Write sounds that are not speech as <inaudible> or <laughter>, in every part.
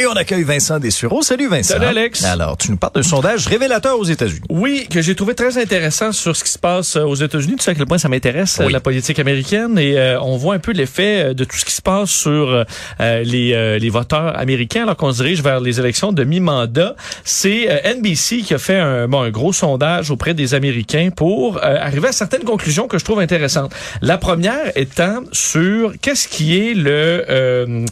Et on accueille Vincent Dessureau. Salut Vincent. Salut, Alex. Alors, tu nous parles d'un sondage révélateur aux États-Unis. Oui, que j'ai trouvé très intéressant sur ce qui se passe euh, aux États-Unis. Tu sais à quel point ça m'intéresse, euh, Oui. la politique américaine. Et euh, on voit un peu l'effet euh, de tout ce qui se passe sur euh, les, euh, les voteurs américains alors qu'on se dirige vers les élections de mi-mandat. C'est NBC qui a fait un, bon, un gros sondage auprès des Américains pour euh, arriver à certaines conclusions que je trouve intéressantes. La première étant sur qu'est-ce qui est le,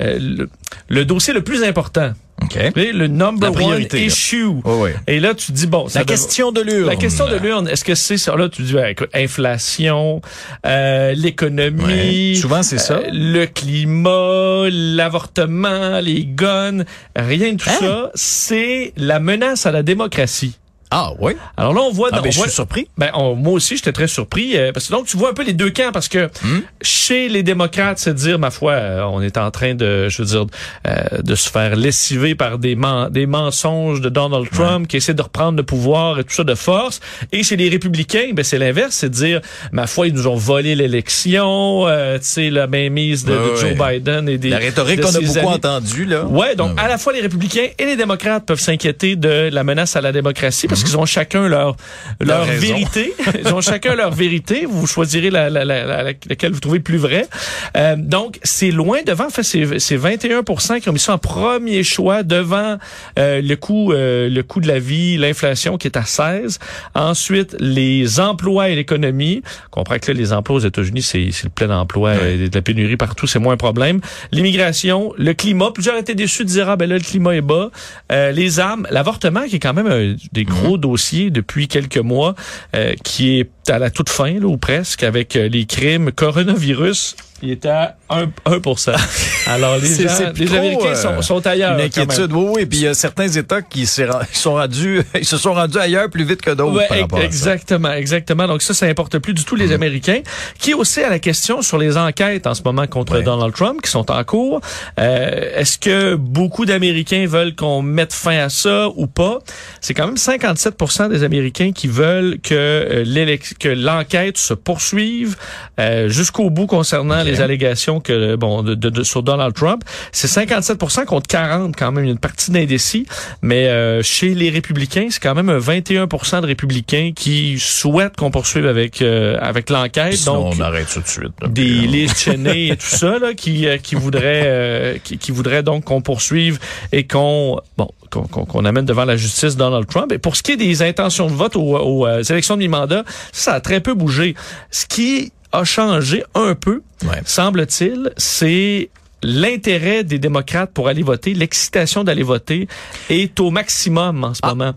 le, le dossier le plus important. OK. Vous savez, Le number one issue. Oui, oui. Et là, tu te dis, bon, ça La question de l'urne. La question de l'urne, est-ce que c'est ça? Là, tu dis, écoute, inflation, euh, l'économie. Ouais. Souvent, c'est ça. euh, le climat, l'avortement, les guns. Rien de tout Hein? ça. C'est la menace à la démocratie. Ah, oui? Alors là, on voit... Ah, on ben, je voit- suis surpris. ben, on- moi aussi, j'étais très surpris. euh, parce que donc, tu vois un peu les deux camps, parce que Hmm? chez les démocrates, c'est de dire, ma foi, euh, on est en train de, je veux dire, euh, de se faire lessiver par des, des mensonges de Donald Trump qui essaie de reprendre le pouvoir et tout ça de force. Et chez les républicains, ben, c'est l'inverse, c'est de dire, ma foi, ils nous ont volé l'élection, euh, tu sais, la mainmise de, Joe ouais. Biden et des... La rhétorique qu'on a beaucoup amis. entendue, là. Ouais, donc Ah à la fois les républicains et les démocrates peuvent s'inquiéter de la menace à la démocratie parce qu'ils ont chacun leur leur, vérité. <laughs> Ils ont chacun leur vérité. Vous choisirez la, la, la, la- laquelle vous trouvez plus vraie. Euh, donc c'est loin devant. En fait, c'est c'est 21% qui ont mis ça en premier choix devant euh, le coût euh, le coût de la vie, l'inflation qui est à 16. Ensuite les emplois et l'économie. On comprend que là, les emplois aux États-Unis c'est le plein emploi, euh, de la pénurie partout, c'est moins un problème. L'immigration, le climat. Plusieurs étaient déçus de dire ah ben là le climat est bas. Euh, les armes, l'avortement qui est quand même un des gros dossiers depuis quelques mois, euh, qui est à la toute fin là, ou presque avec euh, les crimes coronavirus. Il était à 1, 1%. <laughs> Alors les, C'est- gens, c'est les trop, Américains euh, sont, sont ailleurs. Une inquiétude, oui, oui. Puis il y a certains États qui sont rendus, <laughs> ils se sont rendus ailleurs plus vite que d'autres Ouais, par rapport à ça. exactement, exactement. Donc ça, ça importe plus du tout les Américains. Qui est aussi à la question sur les enquêtes en ce moment contre Ouais. Donald Trump qui sont en cours. Euh, Est-ce que beaucoup d'Américains veulent qu'on mette fin à ça ou pas? C'est quand même 57% des Américains qui veulent que euh, que l'enquête se poursuive euh, jusqu'au bout concernant les allégations que bon de, de- de- sur Donald Trump. C'est 57% contre 40 quand même. Une partie d'indécis, mais euh, chez les républicains, c'est quand même un 21% de républicains qui souhaitent qu'on poursuive avec euh, avec l'enquête. Donc on arrête tout de suite. là. des euh, Liz Cheney et tout ça là, qui euh, qui voudraient euh, qui, qui voudraient donc qu'on poursuive et qu'on bon qu'on qu'on amène devant la justice Donald Trump. Et pour ce qui est des intentions de vote aux, aux, euh, élections de mi-mandat, ça a très peu bougé. Ce qui a changé un peu, Ouais. semble-t-il, c'est l'intérêt des démocrates pour aller voter, l'excitation d'aller voter est au maximum en ce Ah, moment.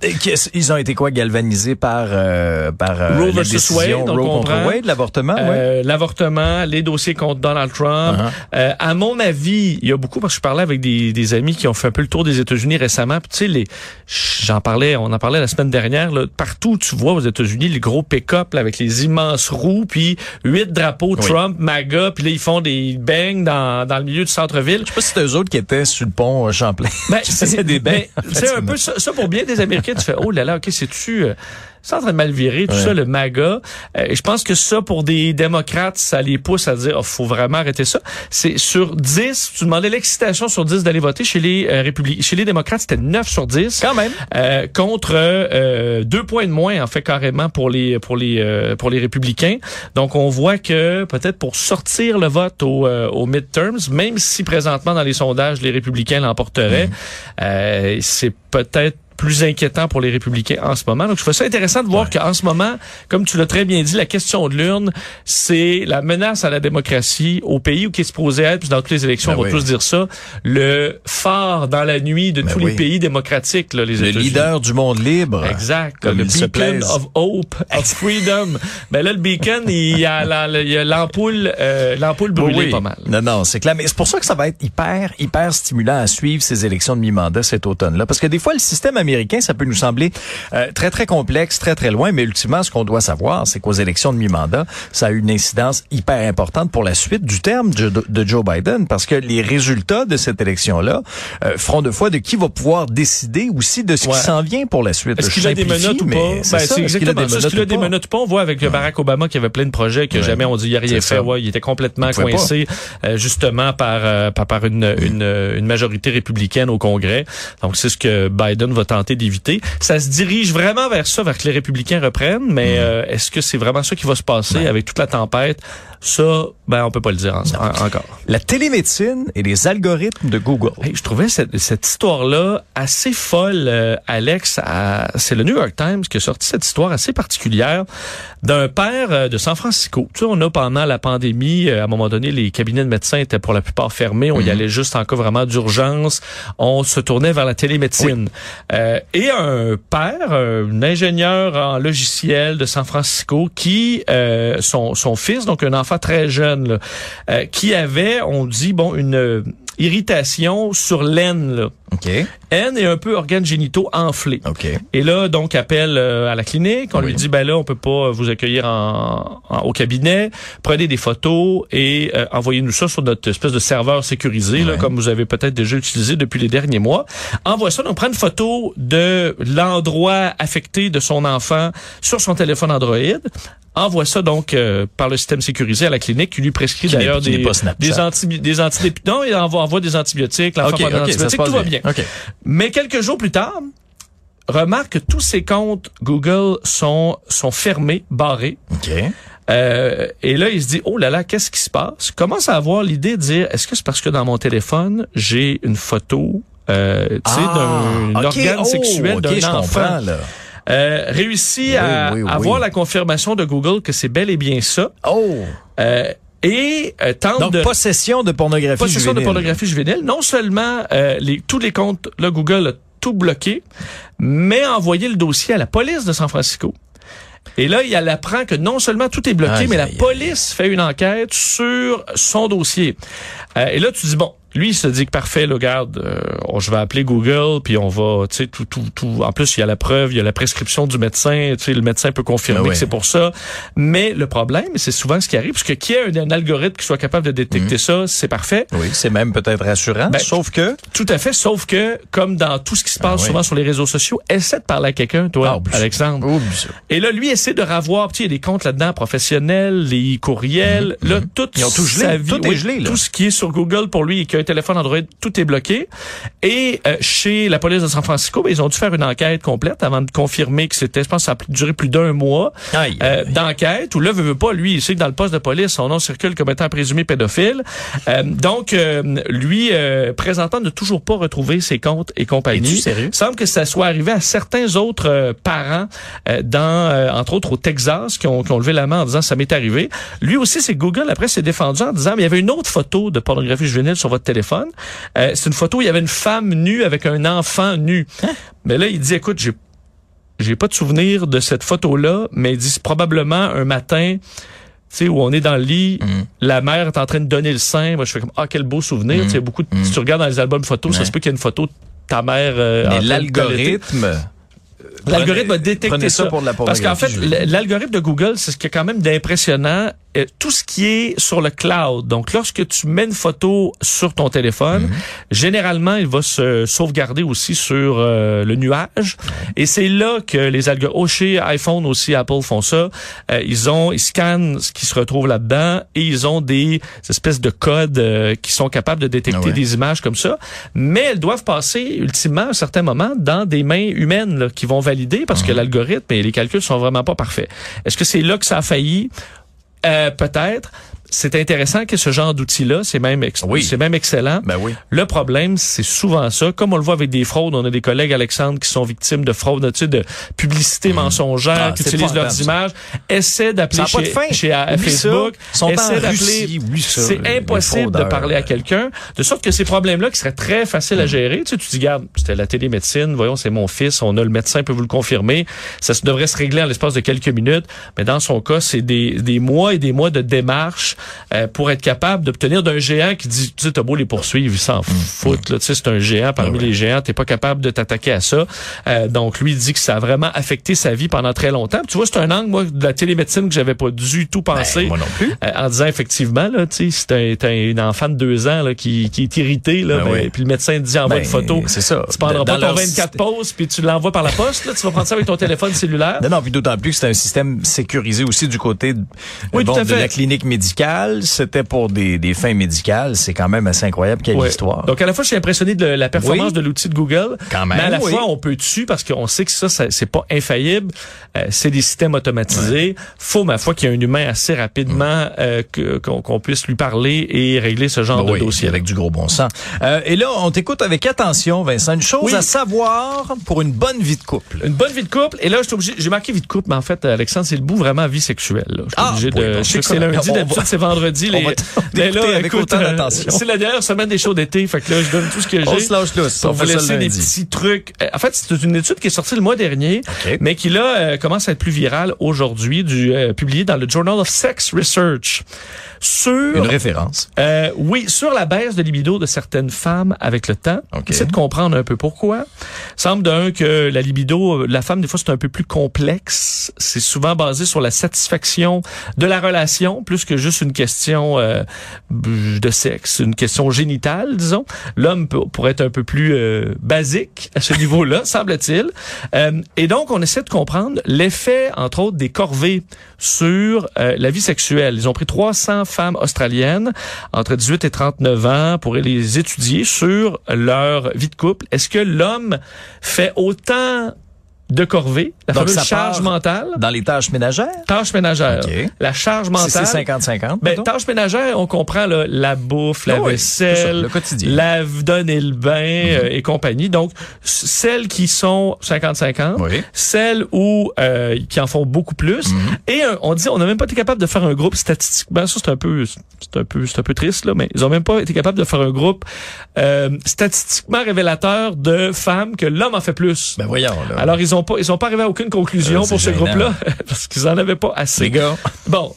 ils ont été quoi? Galvanisés par euh, par euh, Roe versus Wade, on Roe contre. Wade, l'avortement, ouais. Euh, L'avortement, les dossiers contre Donald Trump. Euh, à mon avis, il y a beaucoup parce que je parlais avec des, des amis qui ont fait un peu le tour des États-Unis récemment. Tu sais, les, j'en parlais, on en parlait la semaine dernière. Là, partout, où tu vois aux États-Unis les gros pick-up là, avec les immenses roues, puis huit drapeaux Oui. Trump, MAGA, puis là ils font des bangs dans, dans le milieu du centre-ville. Je sais pas si c'était eux autres qui étaient sur le pont euh, Champlain. Ben, <laughs> faisaient des bains. mais C'est un peu ça, ça pour bien des Américains. Tu fais oh là là, ok, c'est tu. C'est en train de mal virer, tout Ouais. ça, le MAGA. Euh, je pense que ça, pour des démocrates, ça les pousse à dire, oh, faut vraiment arrêter ça. C'est sur 10, tu demandais l'excitation sur 10 d'aller voter chez les euh, républicains. Chez les démocrates, c'était 9 sur 10. Quand même. Euh, contre euh, deux points de moins en fait carrément pour les pour les euh, pour les républicains. Donc on voit que peut-être pour sortir le vote au, euh, aux midterms, même si présentement dans les sondages les républicains l'emporteraient, euh, c'est peut-être plus inquiétant pour les républicains en ce moment. Donc, je trouve ça intéressant de voir qu'en ce moment, comme tu l'as très bien dit, la question de l'urne, c'est la menace à la démocratie au pays où qui est supposé être, puis dans toutes les élections, Ben on va oui. tous dire ça, le phare dans la nuit de Ben tous oui. les pays démocratiques, là, les Le leader du monde libre. Exact. Comme le beacon of hope, of <laughs> freedom. ben là, le beacon, il y a l'ampoule, euh, l'ampoule brûlée oui. pas mal. Non, non, c'est clair. Mais c'est pour ça que ça va être hyper, hyper stimulant à suivre ces élections de mi-mandat cet automne-là. Parce que des fois, le système américain, ça peut nous sembler euh, très, très complexe, très, très loin. Mais ultimement, ce qu'on doit savoir, c'est qu'aux élections de mi-mandat, ça a une incidence hyper importante pour la suite du terme de, de Joe Biden. Parce que les résultats de cette élection-là euh, feront de foi de qui va pouvoir décider aussi de ce Ouais. qui s'en vient pour la suite. Est-ce qu'il a des menottes ou pas? Ben, ça. c'est exactement ça. Est-ce qu'il a des menottes ou pas? On voit avec Barack Obama qui avait plein de projets que Ouais. jamais on dit il a rien fait. Ouais, il était complètement coincé euh, justement par, euh, par, par une, une, une majorité républicaine au Congrès. Donc, c'est ce que Biden va tenter d'éviter. Ça se dirige vraiment vers ça, vers que les républicains reprennent, mais euh, est-ce que c'est vraiment ça qui va se passer avec toute la tempête? Ça, ben, on peut pas le dire en- en- encore. La télémédecine et les algorithmes de Google. Hey, je trouvais cette, cette histoire-là assez folle, euh, Alex. C'est le New York Times qui a sorti cette histoire assez particulière d'un père euh, de San Francisco. Tu sais, on a pendant la pandémie, euh, à un moment donné, les cabinets de médecins étaient pour la plupart fermés. On y allait juste en cas vraiment d'urgence. On se tournait vers la télémédecine. Euh, et un père, un ingénieur en logiciel de San Francisco, qui euh, son, son fils, donc un enfant très jeune, là, euh, qui avait, on dit, bon, une euh, irritation sur l'aine, là. OK. Haine et un peu organes génitaux enflés. OK. Et là, donc, appelle euh, à la clinique. On Oui. lui dit, ben là, on peut pas vous accueillir en, en- au cabinet. Prenez des photos et euh, envoyez-nous ça sur notre espèce de serveur sécurisé, là, Ouais. comme vous avez peut-être déjà utilisé depuis les derniers mois. Envoie ça. Donc, prend une photo de l'endroit affecté de son enfant sur son téléphone Android. Envoie ça donc euh, par le système sécurisé à la clinique qui lui prescrit d'ailleurs des, des, anti, des antibiotiques. Non, il envoie, envoie des antibiotiques. L'enfant OK, prend des antibiotiques. Tout va bien. Mais quelques jours plus tard, remarque que tous ses comptes Google sont, sont fermés, barrés. Euh, et là, il se dit, oh là là, qu'est-ce qui se passe? Commence à avoir l'idée de dire, est-ce que c'est parce que dans mon téléphone, j'ai une photo, euh, tu sais, d'un Ah, OK. organe Oh, sexuel d'un enfant? là. Euh, réussit Oui, à oui, oui. avoir la confirmation de Google que c'est bel et bien ça. Oh! Euh, et euh, tente Donc, de... possession de pornographie possession de juvénile. pornographie juvénile. Non seulement euh, les, tous les comptes, là, Google a tout bloqué, mais a envoyé le dossier à la police de San Francisco. Et là, il apprend que non seulement tout est bloqué, mais la police fait une enquête sur son dossier. Euh, et là, tu dis, bon, lui, il se dit que parfait, là, regarde, euh, je vais appeler Google, puis on va, tu sais, tout, tout, tout. En plus, il y a la preuve, il y a la prescription du médecin, tu sais, le médecin peut confirmer Ah ouais. que c'est pour ça. Mais le problème, c'est souvent ce qui arrive, parce que qui a un, un algorithme qui soit capable de détecter Mhm. ça, c'est parfait. Oui, c'est même peut-être rassurant, Ben, sauf que... Tout à fait, sauf que, comme dans tout ce qui se passe Ah souvent sur les réseaux sociaux, essaie de parler à quelqu'un, toi, Ah. Alexandre. Ça. Et là, lui essaie de ravoir, tu sais, il y a des comptes là-dedans professionnels, les courriels, là, tout Mhm, Ils ont tout gelé. sa vie, Tout est oui, gelé, là. Tout ce qui est sur Google pour lui et qui a téléphone Android, tout est bloqué. Et euh, chez la police de San Francisco, ben, ils ont dû faire une enquête complète avant de confirmer que c'était, je pense, ça a duré plus d'un mois euh, d'enquête où là veut, veut pas lui il sait que dans le poste de police son nom circule comme étant présumé pédophile Euh, donc euh, lui euh, présentant ne toujours pas retrouver ses comptes et compagnie sérieux? semble que ça soit arrivé à certains autres euh, parents euh, dans euh, entre autres au Texas qui ont, qui ont levé la main en disant ça m'est arrivé lui aussi c'est Google après s'est défendu en disant mais il y avait une autre photo de pornographie juvénile sur votre téléphone Euh, c'est une photo où il y avait une femme nue avec un enfant nu mais là il dit écoute j'ai j'ai pas de souvenir de cette photo-là, mais il dit c'est probablement un matin, tu sais, où on est dans le lit, Mhm. la mère est en train de donner le sein. Moi, je fais comme, ah, quel beau souvenir. Tu sais, beaucoup de- Si tu regardes dans les albums photos, ça se peut qu'il y ait une photo de ta mère. euh, Mais l'algorithme... L'algorithme a détecté ça ça. pour la Parce qu'en fait, l'algorithme de Google, c'est ce qui est quand même d'impressionnant. Euh, tout ce qui est sur le cloud. Donc, lorsque tu mets une photo sur ton téléphone, Mhm. généralement, il va se sauvegarder aussi sur euh, le nuage. Et c'est là que les algorithmes, oh, chez iPhone aussi, Apple font ça. Euh, ils ont, ils scannent ce qui se retrouve là-dedans et ils ont des espèces de codes qui sont capables de détecter Ah ouais. des images comme ça. Mais elles doivent passer ultimement à un certain moment dans des mains humaines là, qui vont valider parce Mhm. que l'algorithme et les calculs sont vraiment pas parfaits. Est-ce que c'est là que ça a failli? Euh, peut-être. C'est intéressant que ce genre d'outil-là, c'est même, ex- Oui. c'est même excellent. Ben oui. Le problème, c'est souvent ça. Comme on le voit avec des fraudes, on a des collègues, Alexandre, qui sont victimes de fraudes, tu sais, de publicité mensongère, Ah, qui utilisent leurs ça. images. Essaie d'appeler chez, chez Facebook. sont en Essaie d'appeler. C'est impossible de parler à quelqu'un. De sorte que ces problèmes-là, qui seraient très faciles à Mm. gérer, tu sais, tu dis, regarde, c'était la télémédecine, voyons, c'est mon fils, on a le médecin peut vous le confirmer. Ça devrait se régler en l'espace de quelques minutes. Mais dans son cas, c'est des, des mois et des mois de démarches euh, pour être capable d'obtenir d'un géant qui dit, tu sais, t'as beau les poursuivre, ils s'en foutent, là, tu sais, c'est un géant parmi Mm. Ah ouais. les géants, t'es pas capable de t'attaquer à ça. Euh, donc, lui, il dit que ça a vraiment affecté sa vie pendant très longtemps. Puis tu vois, c'est un angle, moi, de la télémédecine que j'avais pas du tout pensé. Ben, moi non plus. Euh, en disant effectivement là, tu sais, t'as t'as un enfant de deux ans là, qui, qui est irrité là, Ben ben, oui. puis le médecin te dit envoie une photo. c'est ça. Tu prendras pas ton leur 24 pauses puis tu l'envoies par la poste. Là, tu vas prendre ça avec ton téléphone cellulaire. Non, non, puis d'autant plus que c'est un système sécurisé aussi du côté de, Oui, bon, de la clinique médicale. C'était pour des, des fins médicales. C'est quand même assez incroyable quelle Ouais. histoire. Donc à la fois je suis impressionné de la performance Oui. de l'outil de Google, Quand même, mais à la oui. fois on peut dessus parce qu'on sait que ça, ça c'est pas infaillible, Euh, c'est des systèmes automatisés. Faut ma foi qu'il y ait un humain assez rapidement euh, que- qu'on puisse lui parler et régler ce genre Ben de oui, dossier. avec du gros bon sens. Euh, et là, on t'écoute avec attention, Vincent. Une chose à savoir pour une bonne vie de couple. Une bonne vie de couple. Et là, je suis obligé, j'ai marqué vie de couple, mais en fait, Alexandre, c'est le bout vraiment vie sexuelle. Là. Je suis Ah, de, je sais que c'est lundi, d'habitude c'est vendredi. on Les, va t- <laughs> mais t'écouter avec autant d'attention. c'est la dernière semaine des shows d'été, fait que là, je donne tout ce que j'ai. On se lâche. Pour On ça laisser des petits trucs. Euh, En fait, c'est une étude qui est sortie le mois dernier, mais qui là euh, commence à être plus virale aujourd'hui, du euh, publié dans le Journal of Sex Research sur Une référence. euh, oui, sur la baisse de libido de certaines femmes avec le temps. OK. Essaie de comprendre un peu pourquoi. semble d'un que la libido, euh, la femme, des fois, c'est un peu plus complexe. C'est souvent basé sur la satisfaction de la relation, plus que juste une question euh, de sexe, une question génitale, disons. L'homme pourrait être un peu plus euh, basique à ce <laughs> niveau-là, semble-t-il. Euh, et donc, on essaie de comprendre l'effet, entre autres, des corvées sur la vie sexuelle. Ils ont pris 300 femmes australiennes entre 18 et 39 ans pour les étudier sur leur vie de couple. Est-ce que l'homme fait autant de corvées, la Donc, fameuse ça charge mentale, Dans les tâches ménagères? tâche ménagère, OK. la charge Si mentale. c'est 50-50. Ben, mettons? tâche ménagère, on comprend là, la bouffe, la Ah oui, vaisselle, le quotidien. lave, donner le bain euh, et compagnie. Donc, celles qui sont 50-50, Oui. celles où euh, qui en font beaucoup plus. Et euh, on dit, on n'a même pas été capable de faire un groupe statistiquement. Ça, c'est un peu, c'est un peu, c'est un peu triste là, mais ils ont même pas été capables de faire un groupe euh, statistiquement révélateur de femmes que l'homme en fait plus. Ben voyons, là. Alors ils ont pas, ils ont pas arrivé à aucune conclusion Euh, c'est pour ce groupe-là <laughs> parce qu'ils en avaient pas assez. les gars. Bon,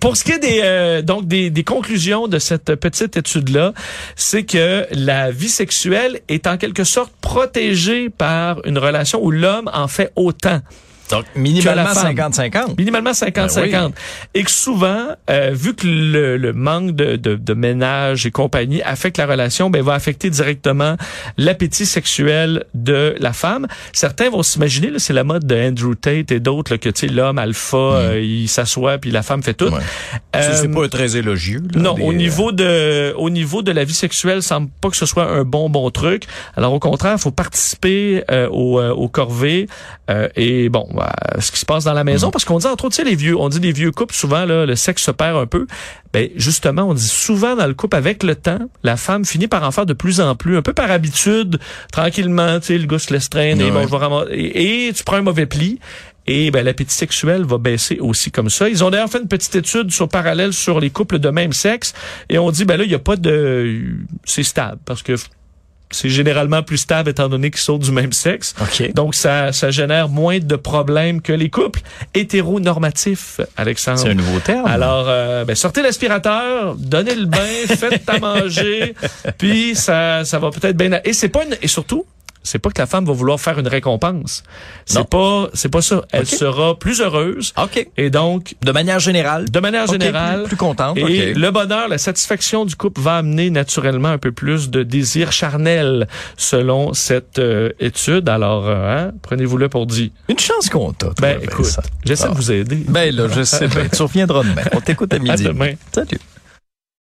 pour ce qui est des euh, donc des, des conclusions de cette petite étude là, c'est que la vie sexuelle est en quelque sorte protégée par une relation où l'homme en fait autant. Donc, minimalement Que la femme. 50-50. Minimalement 50-50. Ben Et que souvent, euh, vu que le, le manque de, de, de ménage et compagnie affecte la relation, ben, va affecter directement l'appétit sexuel de la femme. Certains vont s'imaginer, là, c'est la mode de Andrew Tate et d'autres, que tu sais, l'homme alpha, euh, il s'assoit puis la femme fait tout. Ouais. C'est- c'est Euh, pas très élogieux. là, non, des, au euh, niveau de au niveau de la vie sexuelle, semble pas que ce soit un bon bon truc. Alors au contraire, il faut participer euh, au, euh, au corvée euh, et bon, bah, ce qui se passe dans la maison parce qu'on dit entre autres, tu sais les vieux, on dit les vieux couples souvent là, le sexe se perd un peu. Ben justement, on dit souvent dans le couple avec le temps, la femme finit par en faire de plus en plus, un peu par habitude, tranquillement, tu sais le gars se laisse traîner, Ouais. bon, je vais ramasser- et, et tu prends un mauvais pli. Et ben, l'appétit sexuel va baisser aussi comme ça. Ils ont d'ailleurs fait une petite étude sur parallèle sur les couples de même sexe et on dit ben là il y a pas de c'est stable parce que c'est généralement plus stable étant donné qu'ils sont du même sexe. OK. Donc ça ça génère moins de problèmes que les couples hétéronormatifs, Alexandre. C'est un nouveau terme. Alors, euh, ben, sortez l'aspirateur, donnez le bain, faites à manger, <laughs> puis ça, ça va peut-être bien. Et c'est pas une, et surtout, c'est pas que la femme va vouloir faire une récompense. C'est pas, c'est pas ça. Elle sera plus heureuse. OK. Et donc, De manière générale. de manière générale, plus, plus contente. et le bonheur, la satisfaction du couple va amener naturellement un peu plus de désir charnel, selon cette euh, étude. Alors, euh, hein, prenez-vous-le pour dit. Une chance qu'on t'a. Ben, écoute, j'essaie Ah. de vous aider. Ben là, je sais. Ben, tu reviendras demain. On t'écoute à midi. À demain. Salut.